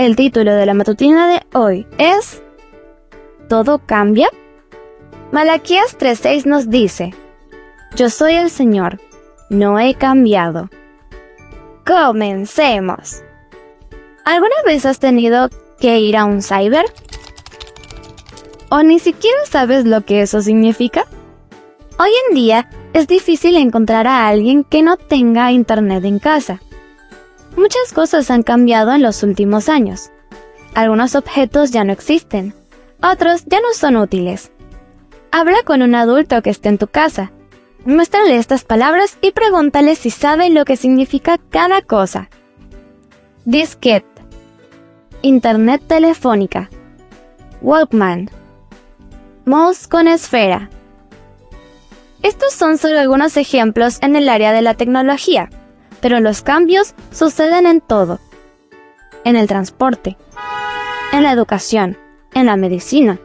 El título de la matutina de hoy es ¿Todo cambia? Malaquías 3:6 nos dice, Yo soy el Señor, no he cambiado. Comencemos. ¿Alguna vez has tenido que ir a un cyber? ¿O ni siquiera sabes lo que eso significa? Hoy en día es difícil encontrar a alguien que no tenga internet en casa. Muchas cosas han cambiado en los últimos años. Algunos objetos ya no existen, otros ya no son útiles. Habla con un adulto que esté en tu casa. Muéstrale estas palabras y pregúntale si sabe lo que significa cada cosa. Disquete. Internet telefónica. Walkman. Mouse con esfera. Estos son solo algunos ejemplos en el área de la tecnología, pero los cambios suceden en todo. En el transporte, en la educación, en la medicina.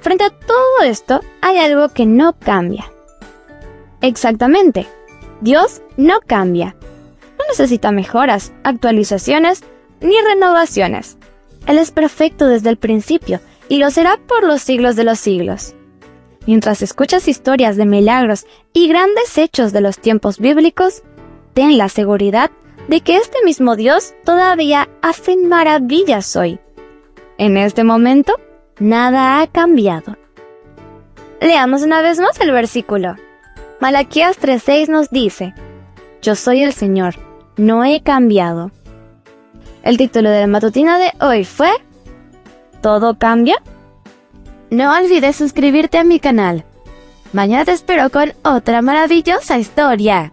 Frente a todo esto hay algo que no cambia. Exactamente, Dios no cambia. No necesita mejoras, actualizaciones ni renovaciones. Él es perfecto desde el principio y lo será por los siglos de los siglos. Mientras escuchas historias de milagros y grandes hechos de los tiempos bíblicos, ten la seguridad de que este mismo Dios todavía hace maravillas hoy. En este momento, nada ha cambiado. Leamos una vez más el versículo. Malaquías 3:6 nos dice, Yo soy el Señor, no he cambiado. El título de la matutina de hoy fue ¿Todo cambia? No olvides suscribirte a mi canal. Mañana te espero con otra maravillosa historia.